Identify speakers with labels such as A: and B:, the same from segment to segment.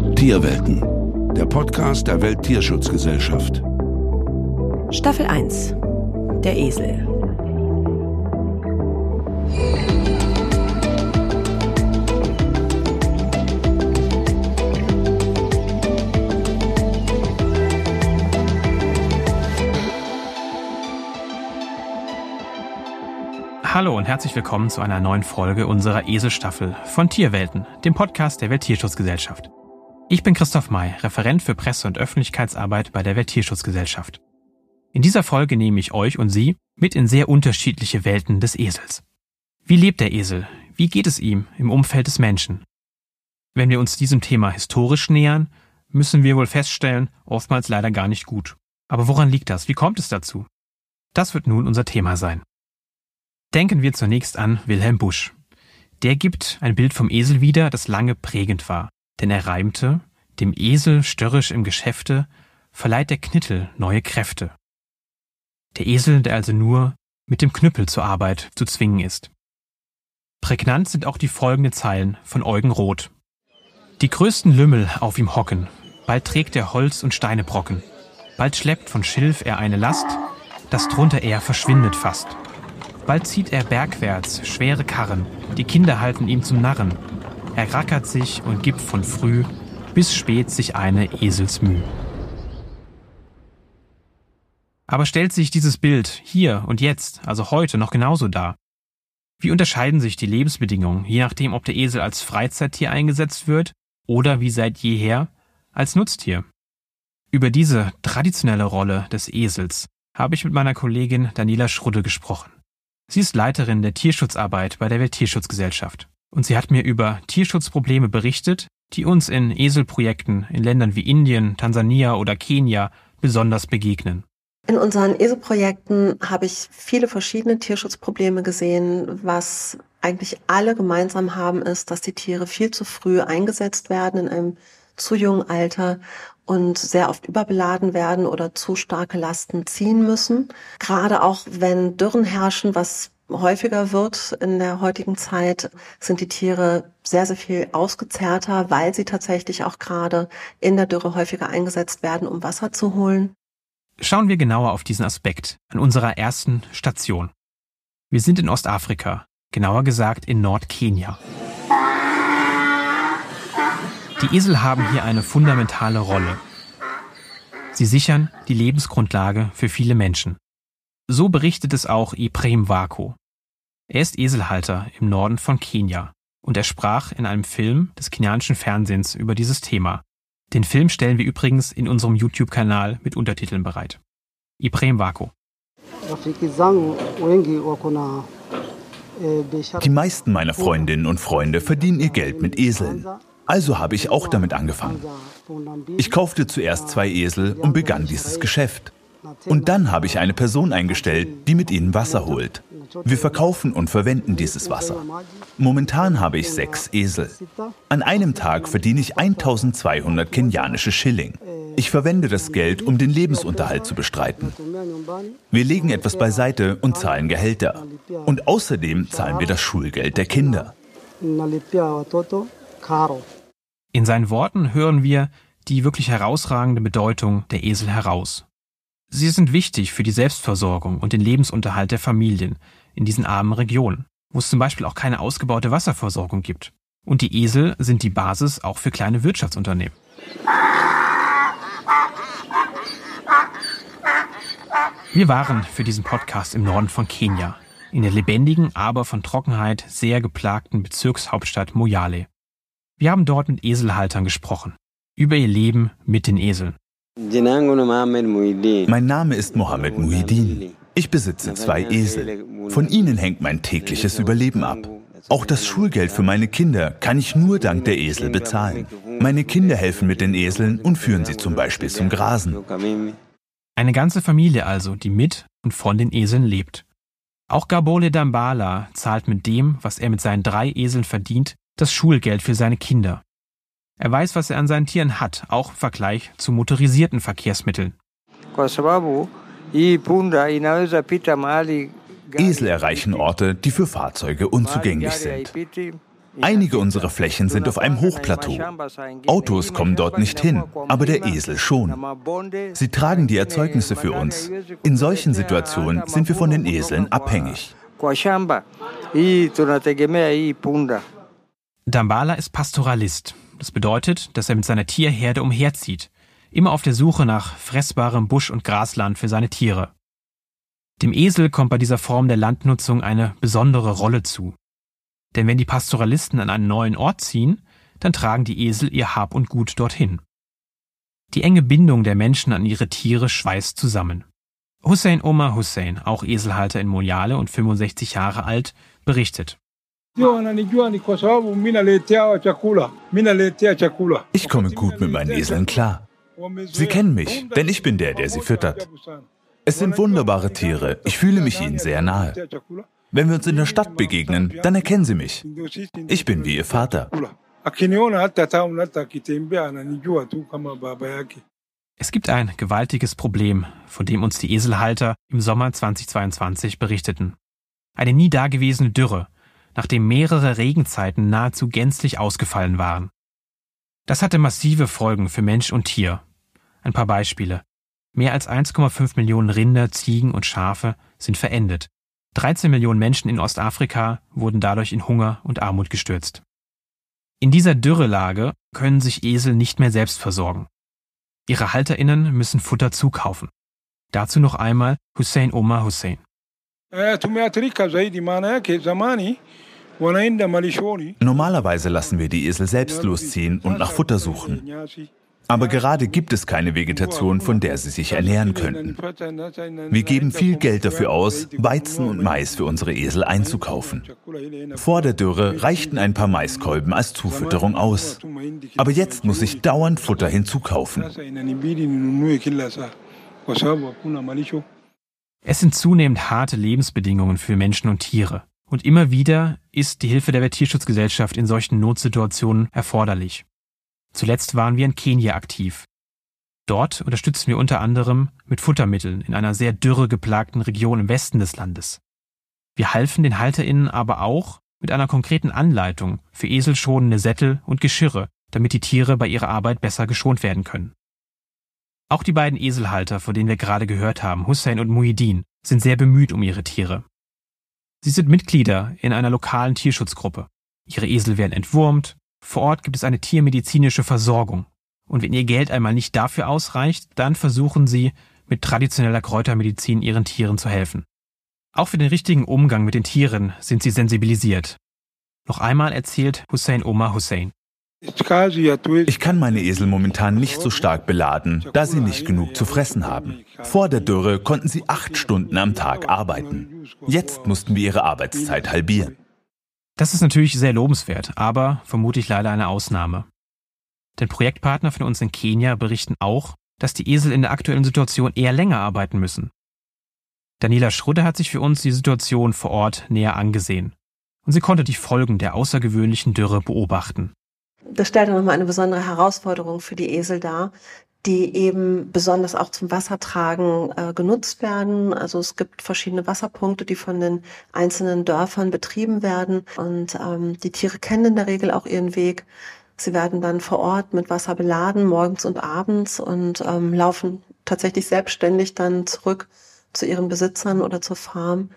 A: Tierwelten, der Podcast der Welttierschutzgesellschaft.
B: Staffel 1 Der Esel
C: Hallo und herzlich willkommen zu einer neuen Folge unserer Eselstaffel von Tierwelten, dem Podcast der Welttierschutzgesellschaft. Ich bin Christoph May, Referent für Presse- und Öffentlichkeitsarbeit bei der Welttierschutzgesellschaft. In dieser Folge nehme ich euch und Sie mit in sehr unterschiedliche Welten des Esels. Wie lebt der Esel? Wie geht es ihm im Umfeld des Menschen? Wenn wir uns diesem Thema historisch nähern, müssen wir wohl feststellen, oftmals leider gar nicht gut. Aber woran liegt das? Wie kommt es dazu? Das wird nun unser Thema sein. Denken wir zunächst an Wilhelm Busch. Der gibt ein Bild vom Esel wieder, das lange prägend war, denn er reimte, dem Esel störrisch im Geschäfte, verleiht der Knittel neue Kräfte. Der Esel, der also nur mit dem Knüppel zur Arbeit zu zwingen ist. Prägnant sind auch die folgenden Zeilen von Eugen Roth. Die größten Lümmel auf ihm hocken, bald trägt er Holz und Steine brocken, bald schleppt von Schilf er eine Last, das drunter er verschwindet fast. Bald zieht er bergwärts schwere Karren, die Kinder halten ihm zum Narren. Er rackert sich und gibt von früh bis spät sich eine Eselsmüh. Aber stellt sich dieses Bild hier und jetzt, also heute, noch genauso dar? Wie unterscheiden sich die Lebensbedingungen, je nachdem, ob der Esel als Freizeittier eingesetzt wird oder wie seit jeher als Nutztier? Über diese traditionelle Rolle des Esels habe ich mit meiner Kollegin Daniela Schrudde gesprochen. Sie ist Leiterin der Tierschutzarbeit bei der Welttierschutzgesellschaft. Und sie hat mir über Tierschutzprobleme berichtet, die uns in Eselprojekten in Ländern wie Indien, Tansania oder Kenia besonders begegnen.
D: In unseren Eselprojekten habe ich viele verschiedene Tierschutzprobleme gesehen. Was eigentlich alle gemeinsam haben, ist, dass die Tiere viel zu früh eingesetzt werden in einem zu jungen Alter und sehr oft überbeladen werden oder zu starke Lasten ziehen müssen. Gerade auch wenn Dürren herrschen, was häufiger wird in der heutigen Zeit, sind die Tiere sehr, sehr viel ausgezehrter, weil sie tatsächlich auch gerade in der Dürre häufiger eingesetzt werden, um Wasser zu holen.
C: Schauen wir genauer auf diesen Aspekt an unserer ersten Station. Wir sind in Ostafrika, genauer gesagt in Nordkenia. Die Esel haben hier eine fundamentale Rolle. Sie sichern die Lebensgrundlage für viele Menschen. So berichtet es auch Ibrahim Wako. Er ist Eselhalter im Norden von Kenia und er sprach in einem Film des kenianischen Fernsehens über dieses Thema. Den Film stellen wir übrigens in unserem YouTube-Kanal mit Untertiteln bereit. Ibrahim Wako.
E: Die meisten meiner Freundinnen und Freunde verdienen ihr Geld mit Eseln. Also habe ich auch damit angefangen. Ich kaufte zuerst zwei Esel und begann dieses Geschäft. Und dann habe ich eine Person eingestellt, die mit ihnen Wasser holt. Wir verkaufen und verwenden dieses Wasser. Momentan habe ich sechs Esel. An einem Tag verdiene ich 1200 kenianische Schilling. Ich verwende das Geld, um den Lebensunterhalt zu bestreiten. Wir legen etwas beiseite und zahlen Gehälter. Und außerdem zahlen wir das Schulgeld der Kinder.
C: In seinen Worten hören wir die wirklich herausragende Bedeutung der Esel heraus. Sie sind wichtig für die Selbstversorgung und den Lebensunterhalt der Familien in diesen armen Regionen, wo es zum Beispiel auch keine ausgebaute Wasserversorgung gibt. Und die Esel sind die Basis auch für kleine Wirtschaftsunternehmen. Wir waren für diesen Podcast im Norden von Kenia, in der lebendigen, aber von Trockenheit sehr geplagten Bezirkshauptstadt Moyale. Wir haben dort mit Eselhaltern gesprochen, über ihr Leben mit den Eseln.
E: Mein Name ist Mohammed Muhidin. Ich besitze zwei Esel. Von ihnen hängt mein tägliches Überleben ab. Auch das Schulgeld für meine Kinder kann ich nur dank der Esel bezahlen. Meine Kinder helfen mit den Eseln und führen sie zum Beispiel zum Grasen.
C: Eine ganze Familie also, die mit und von den Eseln lebt. Auch Gabole Dambala zahlt mit dem, was er mit seinen drei Eseln verdient, das Schulgeld für seine Kinder. Er weiß, was er an seinen Tieren hat, auch im Vergleich zu motorisierten Verkehrsmitteln.
E: Esel erreichen Orte, die für Fahrzeuge unzugänglich sind. Einige unserer Flächen sind auf einem Hochplateau. Autos kommen dort nicht hin, aber der Esel schon. Sie tragen die Erzeugnisse für uns. In solchen Situationen sind wir von den Eseln abhängig.
C: Dambala ist Pastoralist. Das bedeutet, dass er mit seiner Tierherde umherzieht, immer auf der Suche nach fressbarem Busch- und Grasland für seine Tiere. Dem Esel kommt bei dieser Form der Landnutzung eine besondere Rolle zu. Denn wenn die Pastoralisten an einen neuen Ort ziehen, dann tragen die Esel ihr Hab und Gut dorthin. Die enge Bindung der Menschen an ihre Tiere schweißt zusammen. Hussein Omar Hussein, auch Eselhalter in Moyale und 65 Jahre alt, berichtet.
E: Ich komme gut mit meinen Eseln klar. Sie kennen mich, denn ich bin der, der sie füttert. Es sind wunderbare Tiere. Ich fühle mich ihnen sehr nahe. Wenn wir uns in der Stadt begegnen, dann erkennen sie mich. Ich bin wie ihr Vater.
C: Es gibt ein gewaltiges Problem, von dem uns die Eselhalter im Sommer 2022 berichteten. Eine nie dagewesene Dürre, nachdem mehrere Regenzeiten nahezu gänzlich ausgefallen waren. Das hatte massive Folgen für Mensch und Tier. Ein paar Beispiele. Mehr als 1,5 Millionen Rinder, Ziegen und Schafe sind verendet. 13 Millionen Menschen in Ostafrika wurden dadurch in Hunger und Armut gestürzt. In dieser Dürrelage können sich Esel nicht mehr selbst versorgen. Ihre Halterinnen müssen Futter zukaufen. Dazu noch einmal Hussein Omar Hussein.
E: Normalerweise lassen wir die Esel selbst losziehen und nach Futter suchen. Aber gerade gibt es keine Vegetation, von der sie sich ernähren könnten. Wir geben viel Geld dafür aus, Weizen und Mais für unsere Esel einzukaufen. Vor der Dürre reichten ein paar Maiskolben als Zufütterung aus. Aber jetzt muss ich dauernd Futter hinzukaufen.
C: Es sind zunehmend harte Lebensbedingungen für Menschen und Tiere. Und immer wieder ist die Hilfe der Tierschutzgesellschaft in solchen Notsituationen erforderlich. Zuletzt waren wir in Kenia aktiv. Dort unterstützen wir unter anderem mit Futtermitteln in einer sehr dürre geplagten Region im Westen des Landes. Wir halfen den HalterInnen aber auch mit einer konkreten Anleitung für eselschonende Sättel und Geschirre, damit die Tiere bei ihrer Arbeit besser geschont werden können. Auch die beiden Eselhalter, von denen wir gerade gehört haben, Hussein und Muhidin, sind sehr bemüht um ihre Tiere. Sie sind Mitglieder in einer lokalen Tierschutzgruppe. Ihre Esel werden entwurmt, vor Ort gibt es eine tiermedizinische Versorgung. Und wenn ihr Geld einmal nicht dafür ausreicht, dann versuchen sie, mit traditioneller Kräutermedizin ihren Tieren zu helfen. Auch für den richtigen Umgang mit den Tieren sind sie sensibilisiert. Noch einmal erzählt Hussein Omar Hussein.
E: Ich kann meine Esel momentan nicht so stark beladen, da sie nicht genug zu fressen haben. Vor der Dürre konnten sie acht Stunden am Tag arbeiten. Jetzt mussten wir ihre Arbeitszeit halbieren.
C: Das ist natürlich sehr lobenswert, aber vermutlich leider eine Ausnahme. Denn Projektpartner von uns in Kenia berichten auch, dass die Esel in der aktuellen Situation eher länger arbeiten müssen. Daniela Schrudde hat sich für uns die Situation vor Ort näher angesehen. Und sie konnte die Folgen der außergewöhnlichen Dürre beobachten.
D: Das stellt nochmal eine besondere Herausforderung für die Esel dar, die eben besonders auch zum Wassertragen äh, genutzt werden. Also es gibt verschiedene Wasserpunkte, die von den einzelnen Dörfern betrieben werden. Und ähm, die Tiere kennen in der Regel auch ihren Weg. Sie werden dann vor Ort mit Wasser beladen, morgens und abends, und ähm, laufen tatsächlich selbstständig dann zurück zu ihren Besitzern oder zur Farm.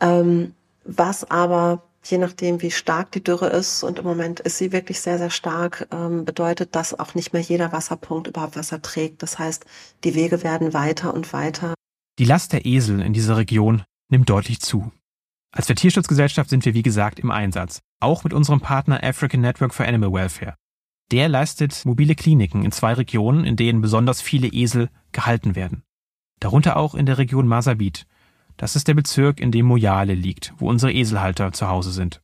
D: Ähm, was aber je nachdem, wie stark die Dürre ist, und im Moment ist sie wirklich sehr, sehr stark, ähm, bedeutet das auch nicht mehr jeder Wasserpunkt überhaupt Wasser trägt. Das heißt, die Wege werden weiter und weiter.
C: Die Last der Esel in dieser Region nimmt deutlich zu. Als der Tierschutzgesellschaft sind wir, wie gesagt, im Einsatz. Auch mit unserem Partner African Network for Animal Welfare. Der leistet mobile Kliniken in zwei Regionen, in denen besonders viele Esel gehalten werden. Darunter auch in der Region Masabit, das ist der Bezirk, in dem Mojale liegt, wo unsere Eselhalter zu Hause sind.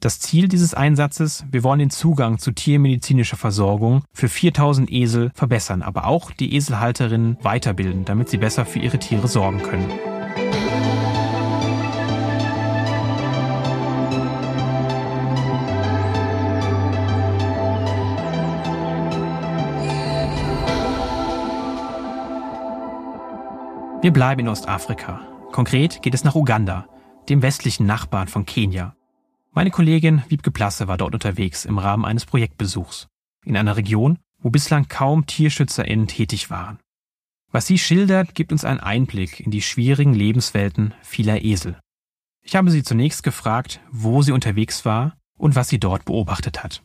C: Das Ziel dieses Einsatzes, wir wollen den Zugang zu tiermedizinischer Versorgung für 4000 Esel verbessern, aber auch die Eselhalterinnen weiterbilden, damit sie besser für ihre Tiere sorgen können. Wir bleiben in Ostafrika Konkret geht es nach Uganda, dem westlichen Nachbarn von Kenia. Meine Kollegin Wiebke Plasse war dort unterwegs im Rahmen eines Projektbesuchs in einer Region, wo bislang kaum TierschützerInnen tätig waren. Was sie schildert, gibt uns einen Einblick in die schwierigen Lebenswelten vieler Esel. Ich habe sie zunächst gefragt, wo sie unterwegs war und was sie dort beobachtet hat.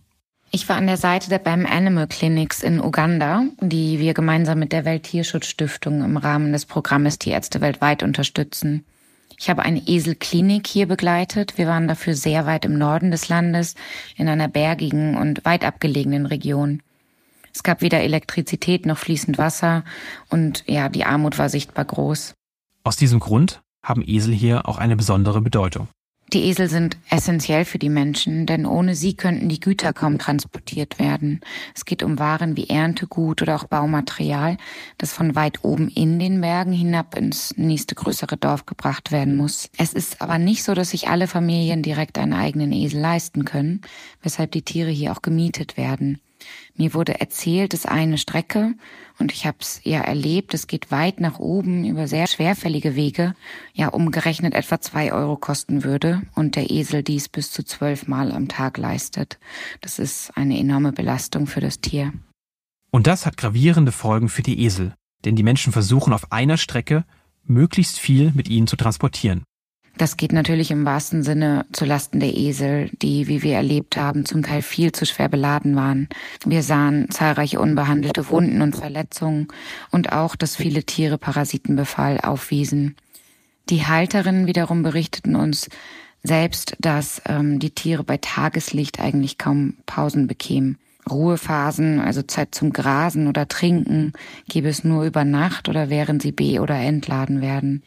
F: Ich war an der Seite der BAM Animal Clinics in Uganda, die wir gemeinsam mit der Welttierschutzstiftung im Rahmen des Programmes Tierärzte weltweit unterstützen. Ich habe eine Eselklinik hier begleitet. Wir waren dafür sehr weit im Norden des Landes, in einer bergigen und weit abgelegenen Region. Es gab weder Elektrizität noch fließend Wasser und ja, die Armut war sichtbar groß.
C: Aus diesem Grund haben Esel hier auch eine besondere Bedeutung.
F: Die Esel sind essentiell für die Menschen, denn ohne sie könnten die Güter kaum transportiert werden. Es geht um Waren wie Erntegut oder auch Baumaterial, das von weit oben in den Bergen hinab ins nächste größere Dorf gebracht werden muss. Es ist aber nicht so, dass sich alle Familien direkt einen eigenen Esel leisten können, weshalb die Tiere hier auch gemietet werden. Mir wurde erzählt, ist eine Strecke und ich habe es ja erlebt, es geht weit nach oben über sehr schwerfällige Wege, ja umgerechnet etwa zwei Euro kosten würde und der Esel dies bis zu zwölf Mal am Tag leistet. Das ist eine enorme Belastung für das Tier.
C: Und das hat gravierende Folgen für die Esel, denn die Menschen versuchen auf einer Strecke möglichst viel mit ihnen zu transportieren.
F: Das geht natürlich im wahrsten Sinne zu Lasten der Esel, die, wie wir erlebt haben, zum Teil viel zu schwer beladen waren. Wir sahen zahlreiche unbehandelte Wunden und Verletzungen und auch, dass viele Tiere Parasitenbefall aufwiesen. Die Halterinnen wiederum berichteten uns selbst, dass ähm, die Tiere bei Tageslicht eigentlich kaum Pausen bekämen. Ruhephasen, also Zeit zum Grasen oder Trinken, gäbe es nur über Nacht oder während sie be- oder entladen werden.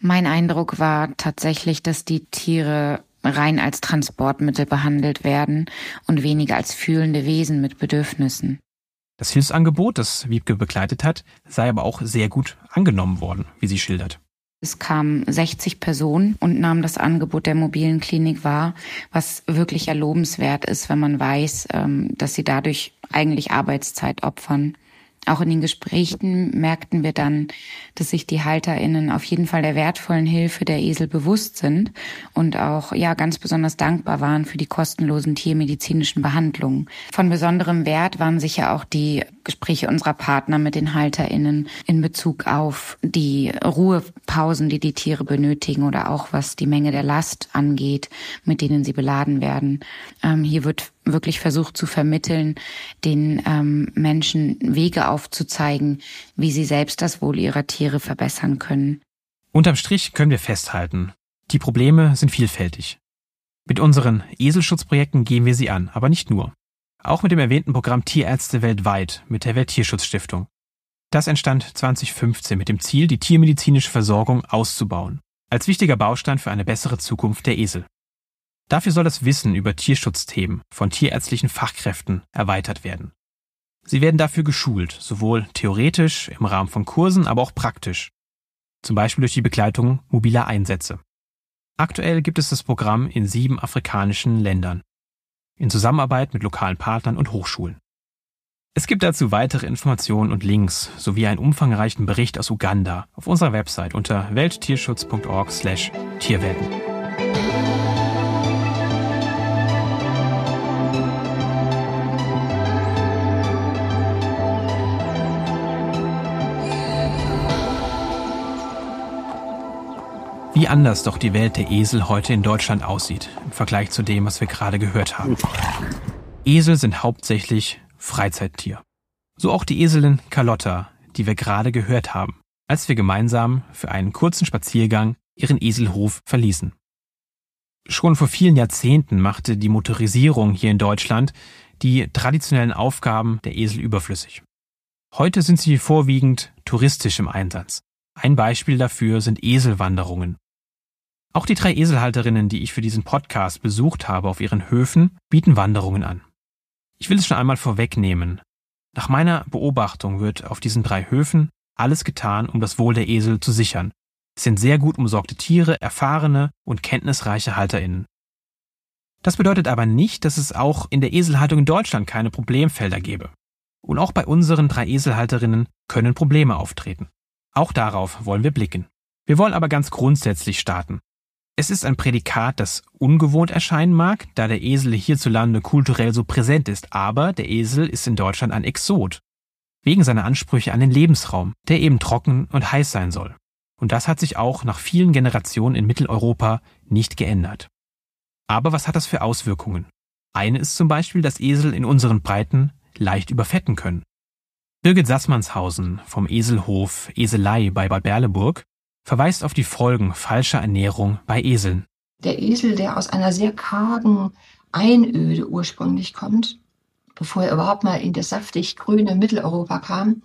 F: Mein Eindruck war tatsächlich, dass die Tiere rein als Transportmittel behandelt werden und weniger als fühlende Wesen mit Bedürfnissen.
C: Das Hilfsangebot, das Wiebke begleitet hat, sei aber auch sehr gut angenommen worden, wie sie schildert.
F: Es kamen 60 Personen und nahmen das Angebot der mobilen Klinik wahr, was wirklich erlobenswert ist, wenn man weiß, ähm, dass sie dadurch eigentlich Arbeitszeit opfern. Auch in den Gesprächen merkten wir dann, dass sich die HalterInnen auf jeden Fall der wertvollen Hilfe der Esel bewusst sind und auch, ja, ganz besonders dankbar waren für die kostenlosen tiermedizinischen Behandlungen. Von besonderem Wert waren sicher auch die Gespräche unserer Partner mit den HalterInnen in Bezug auf die Ruhepausen, die die Tiere benötigen oder auch was die Menge der Last angeht, mit denen sie beladen werden. Ähm, hier wird wirklich versucht zu vermitteln, den ähm, Menschen Wege aufzuzeigen, wie sie selbst das Wohl ihrer Tiere verbessern können.
C: Unterm Strich können wir festhalten, die Probleme sind vielfältig. Mit unseren Eselschutzprojekten gehen wir sie an, aber nicht nur. Auch mit dem erwähnten Programm Tierärzte weltweit mit der Welttierschutzstiftung. Das entstand 2015 mit dem Ziel, die tiermedizinische Versorgung auszubauen, als wichtiger Baustein für eine bessere Zukunft der Esel. Dafür soll das Wissen über Tierschutzthemen von tierärztlichen Fachkräften erweitert werden. Sie werden dafür geschult, sowohl theoretisch im Rahmen von Kursen, aber auch praktisch. Zum Beispiel durch die Begleitung mobiler Einsätze. Aktuell gibt es das Programm in sieben afrikanischen Ländern. In Zusammenarbeit mit lokalen Partnern und Hochschulen. Es gibt dazu weitere Informationen und Links sowie einen umfangreichen Bericht aus Uganda auf unserer Website unter welttierschutz.org/tierwelten. Wie anders doch die Welt der Esel heute in Deutschland aussieht, im Vergleich zu dem, was wir gerade gehört haben. Esel sind hauptsächlich Freizeittier. So auch die Eselin Carlotta, die wir gerade gehört haben, als wir gemeinsam für einen kurzen Spaziergang ihren Eselhof verließen. Schon vor vielen Jahrzehnten machte die Motorisierung hier in Deutschland die traditionellen Aufgaben der Esel überflüssig. Heute sind sie vorwiegend touristisch im Einsatz. Ein Beispiel dafür sind Eselwanderungen, auch die drei Eselhalterinnen, die ich für diesen Podcast besucht habe auf ihren Höfen, bieten Wanderungen an. Ich will es schon einmal vorwegnehmen. Nach meiner Beobachtung wird auf diesen drei Höfen alles getan, um das Wohl der Esel zu sichern. Es sind sehr gut umsorgte Tiere, erfahrene und kenntnisreiche HalterInnen. Das bedeutet aber nicht, dass es auch in der Eselhaltung in Deutschland keine Problemfelder gäbe. Und auch bei unseren drei Eselhalterinnen können Probleme auftreten. Auch darauf wollen wir blicken. Wir wollen aber ganz grundsätzlich starten. Es ist ein Prädikat, das ungewohnt erscheinen mag, da der Esel hierzulande kulturell so präsent ist, aber der Esel ist in Deutschland ein Exot. Wegen seiner Ansprüche an den Lebensraum, der eben trocken und heiß sein soll. Und das hat sich auch nach vielen Generationen in Mitteleuropa nicht geändert. Aber was hat das für Auswirkungen? Eine ist zum Beispiel, dass Esel in unseren Breiten leicht überfetten können. Birgit Sassmannshausen vom Eselhof Eselei bei Bad Berleburg verweist auf die Folgen falscher Ernährung bei Eseln.
G: Der Esel, der aus einer sehr kargen Einöde ursprünglich kommt, bevor er überhaupt mal in das saftig grüne Mitteleuropa kam,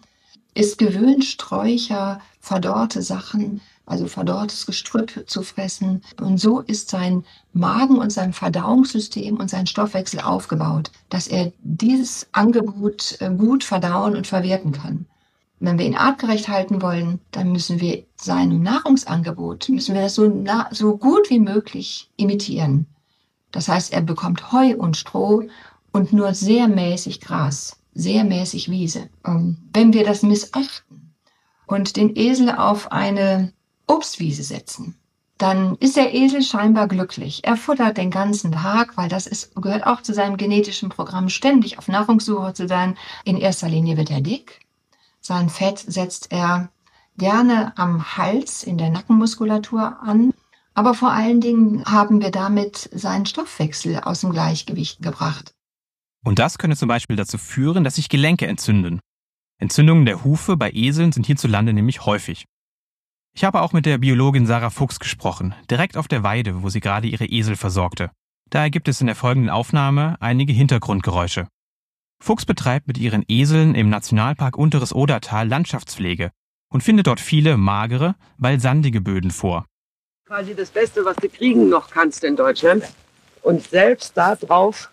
G: ist gewöhnt, Sträucher, verdorrte Sachen, also verdorrtes Gestrüpp zu fressen. Und so ist sein Magen und sein Verdauungssystem und sein Stoffwechsel aufgebaut, dass er dieses Angebot äh, gut verdauen und verwerten kann. Wenn wir ihn artgerecht halten wollen, dann müssen wir seinem Nahrungsangebot, müssen wir das so, so gut wie möglich imitieren. Das heißt, er bekommt Heu und Stroh und nur sehr mäßig Gras, sehr mäßig Wiese. Ähm, wenn wir das missachten und den Esel auf eine Obstwiese setzen, dann ist der Esel scheinbar glücklich. Er futtert den ganzen Tag, weil das ist, gehört auch zu seinem genetischen Programm, ständig auf Nahrungssuche zu sein. In erster Linie wird er dick. Sein Fett setzt er gerne am Hals in der Nackenmuskulatur an. Aber vor allen Dingen haben wir damit seinen Stoffwechsel aus dem Gleichgewicht gebracht.
C: Und das könnte zum Beispiel dazu führen, dass sich Gelenke entzünden. Entzündungen der Hufe bei Eseln sind hierzulande nämlich häufig. Ich habe auch mit der Biologin Sarah Fuchs gesprochen, direkt auf der Weide, wo sie gerade ihre Esel versorgte. Daher gibt es in der folgenden Aufnahme einige Hintergrundgeräusche. Fuchs betreibt mit ihren Eseln im Nationalpark Unteres Odertal Landschaftspflege und findet dort viele magere, weil sandige Böden vor.
H: Quasi das Beste, was du kriegen noch kannst in Deutschland. Und selbst da drauf,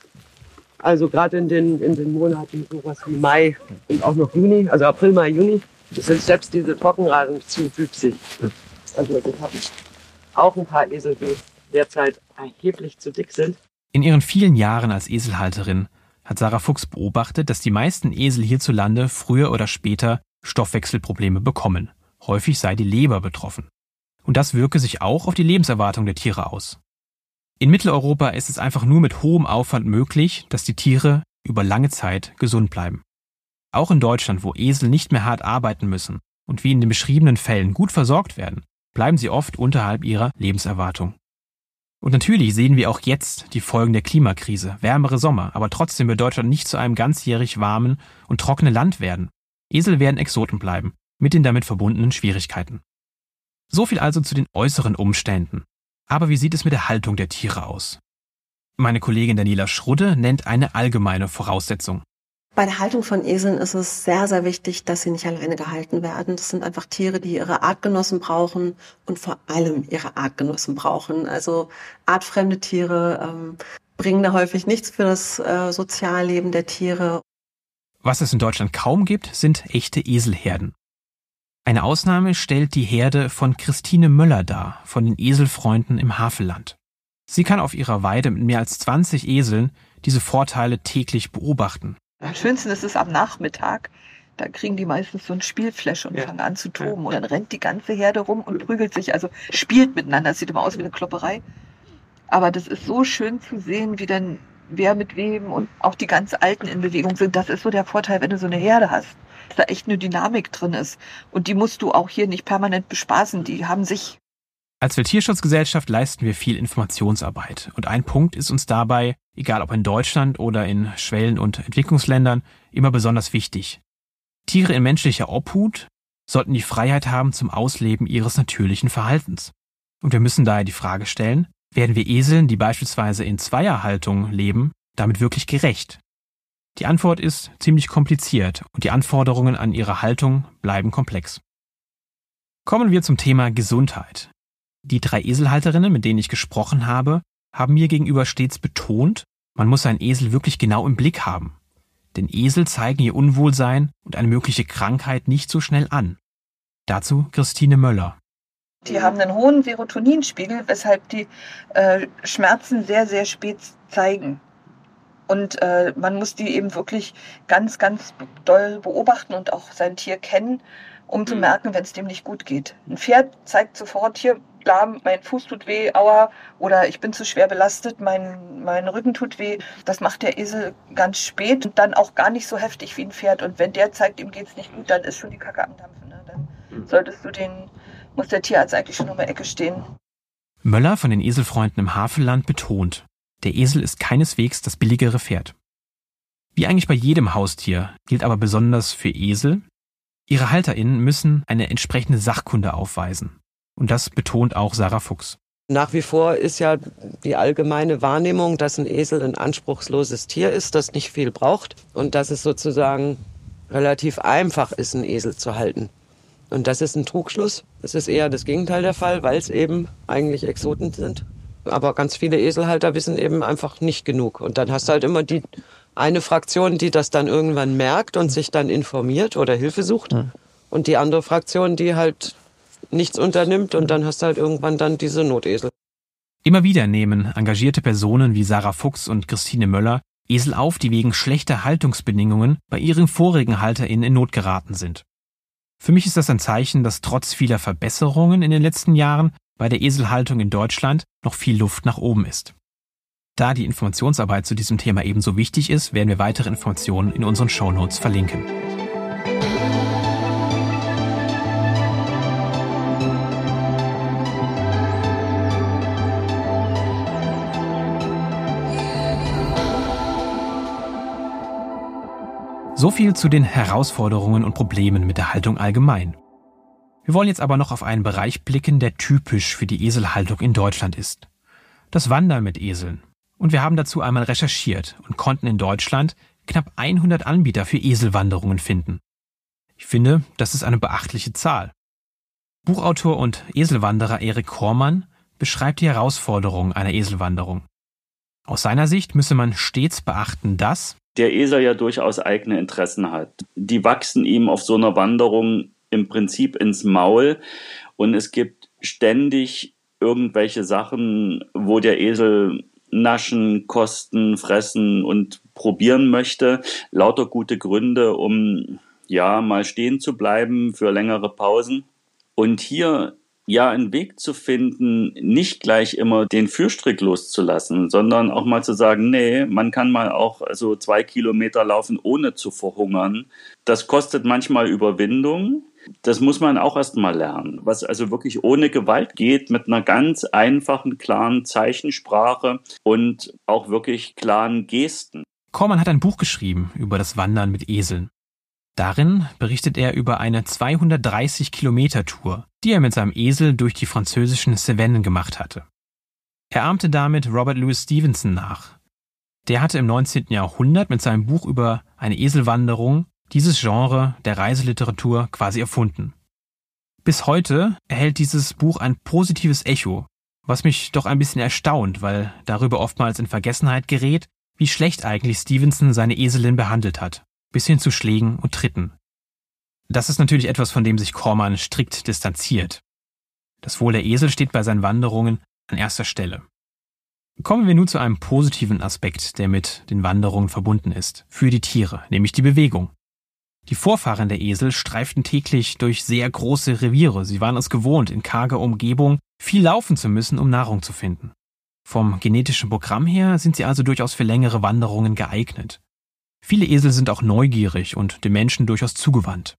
H: also gerade in den, in den Monaten sowas wie Mai und auch noch Juni, also April, Mai, Juni, sind selbst diese Trockenrasen zu wüchsig. Also ich habe auch ein paar Esel, die derzeit erheblich zu dick sind.
C: In ihren vielen Jahren als Eselhalterin hat Sarah Fuchs beobachtet, dass die meisten Esel hierzulande früher oder später Stoffwechselprobleme bekommen. Häufig sei die Leber betroffen. Und das wirke sich auch auf die Lebenserwartung der Tiere aus. In Mitteleuropa ist es einfach nur mit hohem Aufwand möglich, dass die Tiere über lange Zeit gesund bleiben. Auch in Deutschland, wo Esel nicht mehr hart arbeiten müssen und wie in den beschriebenen Fällen gut versorgt werden, bleiben sie oft unterhalb ihrer Lebenserwartung. Und natürlich sehen wir auch jetzt die Folgen der Klimakrise, wärmere Sommer, aber trotzdem wird Deutschland nicht zu einem ganzjährig warmen und trockenen Land werden. Esel werden Exoten bleiben, mit den damit verbundenen Schwierigkeiten. So viel also zu den äußeren Umständen. Aber wie sieht es mit der Haltung der Tiere aus? Meine Kollegin Daniela Schrudde nennt eine allgemeine Voraussetzung.
D: Bei der Haltung von Eseln ist es sehr, sehr wichtig, dass sie nicht alleine gehalten werden. Das sind einfach Tiere, die ihre Artgenossen brauchen und vor allem ihre Artgenossen brauchen. Also artfremde Tiere ähm, bringen da häufig nichts für das äh, Sozialleben der Tiere.
C: Was es in Deutschland kaum gibt, sind echte Eselherden. Eine Ausnahme stellt die Herde von Christine Möller dar, von den Eselfreunden im Havelland. Sie kann auf ihrer Weide mit mehr als 20 Eseln diese Vorteile täglich beobachten.
I: Am schönsten ist es am Nachmittag. Da kriegen die meistens so ein Spielflash und ja. fangen an zu toben. Und dann rennt die ganze Herde rum und prügelt sich, also spielt miteinander. Das sieht immer aus wie eine Klopperei. Aber das ist so schön zu sehen, wie dann wer mit wem und auch die ganz Alten in Bewegung sind. Das ist so der Vorteil, wenn du so eine Herde hast. Dass da echt eine Dynamik drin ist. Und die musst du auch hier nicht permanent bespaßen. Die haben sich.
C: Als Welttierschutzgesellschaft leisten wir viel Informationsarbeit. Und ein Punkt ist uns dabei, egal ob in Deutschland oder in Schwellen- und Entwicklungsländern, immer besonders wichtig. Tiere in menschlicher Obhut sollten die Freiheit haben zum Ausleben ihres natürlichen Verhaltens. Und wir müssen daher die Frage stellen, werden wir Eseln, die beispielsweise in Zweierhaltung leben, damit wirklich gerecht? Die Antwort ist ziemlich kompliziert und die Anforderungen an ihre Haltung bleiben komplex. Kommen wir zum Thema Gesundheit. Die drei Eselhalterinnen, mit denen ich gesprochen habe, haben mir gegenüber stets betont, man muss einen Esel wirklich genau im Blick haben. Denn Esel zeigen ihr Unwohlsein und eine mögliche Krankheit nicht so schnell an. Dazu Christine Möller.
I: Die haben einen hohen Serotoninspiegel, weshalb die äh, Schmerzen sehr, sehr spät zeigen. Und äh, man muss die eben wirklich ganz, ganz doll beobachten und auch sein Tier kennen, um zu mhm. merken, wenn es dem nicht gut geht. Ein Pferd zeigt sofort, hier lahm, mein Fuß tut weh, aua, oder ich bin zu schwer belastet, mein, mein Rücken tut weh. Das macht der Esel ganz spät und dann auch gar nicht so heftig wie ein Pferd. Und wenn der zeigt, ihm geht's nicht gut, dann ist schon die Kacke am Dampfen. Ne? Dann mhm. solltest du den, muss der Tierarzt eigentlich schon um die Ecke stehen.
C: Möller von den Eselfreunden im Havelland betont, der Esel ist keineswegs das billigere Pferd. Wie eigentlich bei jedem Haustier gilt aber besonders für Esel, ihre HalterInnen müssen eine entsprechende Sachkunde aufweisen. Und das betont auch Sarah Fuchs.
H: Nach wie vor ist ja die allgemeine Wahrnehmung, dass ein Esel ein anspruchsloses Tier ist, das nicht viel braucht und dass es sozusagen relativ einfach ist, einen Esel zu halten. Und das ist ein Trugschluss. Das ist eher das Gegenteil der Fall, weil es eben eigentlich Exoten sind. Aber ganz viele Eselhalter wissen eben einfach nicht genug. Und dann hast du halt immer die eine Fraktion, die das dann irgendwann merkt und sich dann informiert oder Hilfe sucht. Und die andere Fraktion, die halt nichts unternimmt und dann hast du halt irgendwann dann diese Notesel.
C: Immer wieder nehmen engagierte Personen wie Sarah Fuchs und Christine Möller Esel auf, die wegen schlechter Haltungsbedingungen bei ihren vorigen HalterInnen in Not geraten sind. Für mich ist das ein Zeichen, dass trotz vieler Verbesserungen in den letzten Jahren bei der Eselhaltung in Deutschland noch viel Luft nach oben ist. Da die Informationsarbeit zu diesem Thema ebenso wichtig ist, werden wir weitere Informationen in unseren Shownotes verlinken. So viel zu den Herausforderungen und Problemen mit der Haltung allgemein. Wir wollen jetzt aber noch auf einen Bereich blicken, der typisch für die Eselhaltung in Deutschland ist. Das Wandern mit Eseln. Und wir haben dazu einmal recherchiert und konnten in Deutschland knapp 100 Anbieter für Eselwanderungen finden. Ich finde, das ist eine beachtliche Zahl. Buchautor und Eselwanderer Erik Kormann beschreibt die Herausforderungen einer Eselwanderung. Aus seiner Sicht müsse man stets beachten, dass
J: der Esel ja durchaus eigene Interessen hat. Die wachsen ihm auf so einer Wanderung im Prinzip ins Maul und es gibt ständig irgendwelche Sachen, wo der Esel naschen, kosten, fressen und probieren möchte. Lauter gute Gründe, um ja mal stehen zu bleiben für längere Pausen. Und hier ja einen Weg zu finden, nicht gleich immer den Fürstrick loszulassen, sondern auch mal zu sagen, nee, man kann mal auch so zwei Kilometer laufen, ohne zu verhungern. Das kostet manchmal Überwindung. Das muss man auch erst mal lernen. Was also wirklich ohne Gewalt geht, mit einer ganz einfachen, klaren Zeichensprache und auch wirklich klaren Gesten.
C: Kormann hat ein Buch geschrieben über das Wandern mit Eseln. Darin berichtet er über eine 230 Kilometer Tour, die er mit seinem Esel durch die französischen Cevennen gemacht hatte. Er ahmte damit Robert Louis Stevenson nach. Der hatte im 19. Jahrhundert mit seinem Buch über eine Eselwanderung dieses Genre der Reiseliteratur quasi erfunden. Bis heute erhält dieses Buch ein positives Echo, was mich doch ein bisschen erstaunt, weil darüber oftmals in Vergessenheit gerät, wie schlecht eigentlich Stevenson seine Eselin behandelt hat bis hin zu Schlägen und Tritten. Das ist natürlich etwas, von dem sich Kormann strikt distanziert. Das Wohl der Esel steht bei seinen Wanderungen an erster Stelle. Kommen wir nun zu einem positiven Aspekt, der mit den Wanderungen verbunden ist, für die Tiere, nämlich die Bewegung. Die Vorfahren der Esel streiften täglich durch sehr große Reviere. Sie waren es gewohnt, in karger Umgebung viel laufen zu müssen, um Nahrung zu finden. Vom genetischen Programm her sind sie also durchaus für längere Wanderungen geeignet. Viele Esel sind auch neugierig und dem Menschen durchaus zugewandt.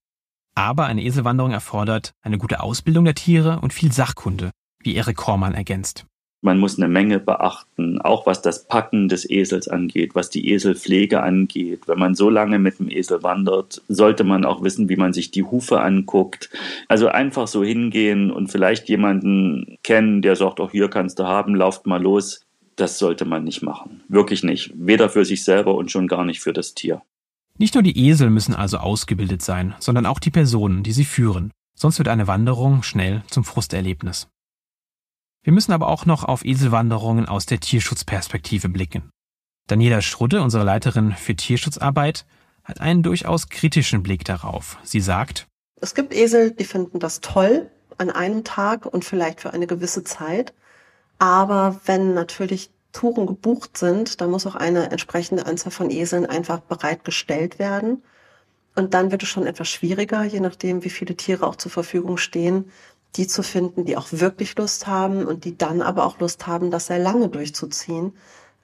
C: Aber eine Eselwanderung erfordert eine gute Ausbildung der Tiere und viel Sachkunde, wie Erik Kormann ergänzt.
J: Man muss eine Menge beachten, auch was das Packen des Esels angeht, was die Eselpflege angeht. Wenn man so lange mit dem Esel wandert, sollte man auch wissen, wie man sich die Hufe anguckt. Also einfach so hingehen und vielleicht jemanden kennen, der sagt, auch hier kannst du haben, lauft mal los das sollte man nicht machen. Wirklich nicht. Weder für sich selber und schon gar nicht für das Tier.
C: Nicht nur die Esel müssen also ausgebildet sein, sondern auch die Personen, die sie führen. Sonst wird eine Wanderung schnell zum Frusterlebnis. Wir müssen aber auch noch auf Eselwanderungen aus der Tierschutzperspektive blicken. Daniela Schrudde, unsere Leiterin für Tierschutzarbeit, hat einen durchaus kritischen Blick darauf. Sie sagt,
D: es gibt Esel, die finden das toll an einem Tag und vielleicht für eine gewisse Zeit. Aber wenn natürlich Touren gebucht sind, dann muss auch eine entsprechende Anzahl von Eseln einfach bereitgestellt werden. Und dann wird es schon etwas schwieriger, je nachdem, wie viele Tiere auch zur Verfügung stehen, die zu finden, die auch wirklich Lust haben und die dann aber auch Lust haben, das sehr lange durchzuziehen.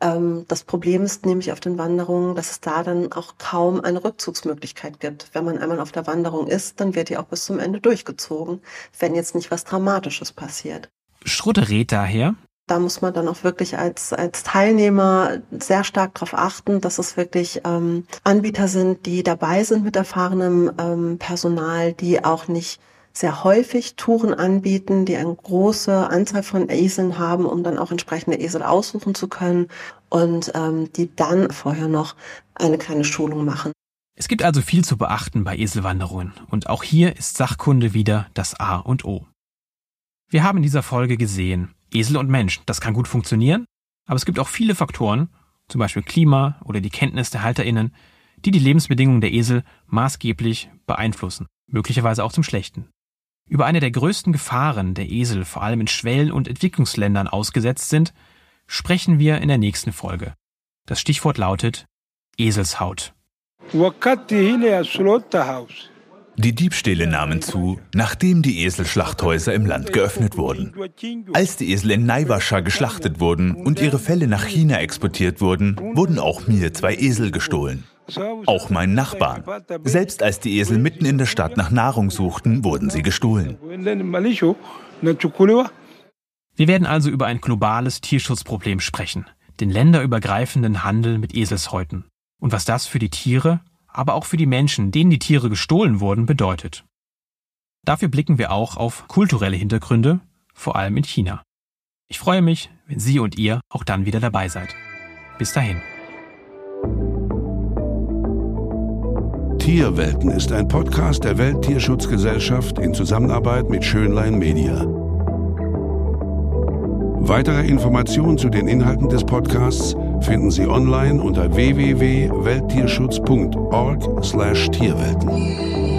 D: Ähm, das Problem ist nämlich auf den Wanderungen, dass es da dann auch kaum eine Rückzugsmöglichkeit gibt. Wenn man einmal auf der Wanderung ist, dann wird die auch bis zum Ende durchgezogen, wenn jetzt nicht was Dramatisches passiert.
C: Schrutte rät daher,
D: da muss man dann auch wirklich als, als Teilnehmer sehr stark darauf achten, dass es wirklich ähm, Anbieter sind, die dabei sind mit erfahrenem ähm, Personal, die auch nicht sehr häufig Touren anbieten, die eine große Anzahl von Eseln haben, um dann auch entsprechende Esel aussuchen zu können und ähm, die dann vorher noch eine kleine Schulung machen.
C: Es gibt also viel zu beachten bei Eselwanderungen und auch hier ist Sachkunde wieder das A und O. Wir haben in dieser Folge gesehen, Esel und Mensch, das kann gut funktionieren, aber es gibt auch viele Faktoren, zum Beispiel Klima oder die Kenntnis der HalterInnen, die die Lebensbedingungen der Esel maßgeblich beeinflussen, möglicherweise auch zum Schlechten. Über eine der größten Gefahren der Esel vor allem in Schwellen- und Entwicklungsländern ausgesetzt sind, sprechen wir in der nächsten Folge. Das Stichwort lautet Eselshaut.
E: Die Diebstähle nahmen zu, nachdem die Eselschlachthäuser im Land geöffnet wurden. Als die Esel in Naivasha geschlachtet wurden und ihre Felle nach China exportiert wurden, wurden auch mir zwei Esel gestohlen. Auch meinen Nachbarn. Selbst als die Esel mitten in der Stadt nach Nahrung suchten, wurden sie gestohlen.
C: Wir werden also über ein globales Tierschutzproblem sprechen, den länderübergreifenden Handel mit Eselshäuten und was das für die Tiere aber auch für die Menschen, denen die Tiere gestohlen wurden, bedeutet. Dafür blicken wir auch auf kulturelle Hintergründe, vor allem in China. Ich freue mich, wenn Sie und ihr auch dann wieder dabei seid. Bis dahin.
A: Tierwelten ist ein Podcast der Welttierschutzgesellschaft in Zusammenarbeit mit Schönlein Media. Weitere Informationen zu den Inhalten des Podcasts finden Sie online unter www.welttierschutz.org/tierwelten.